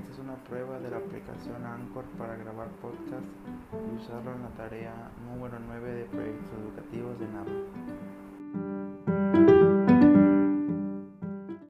Esta es una prueba de la aplicación Anchor para grabar podcast y usarlo en la tarea número 9 de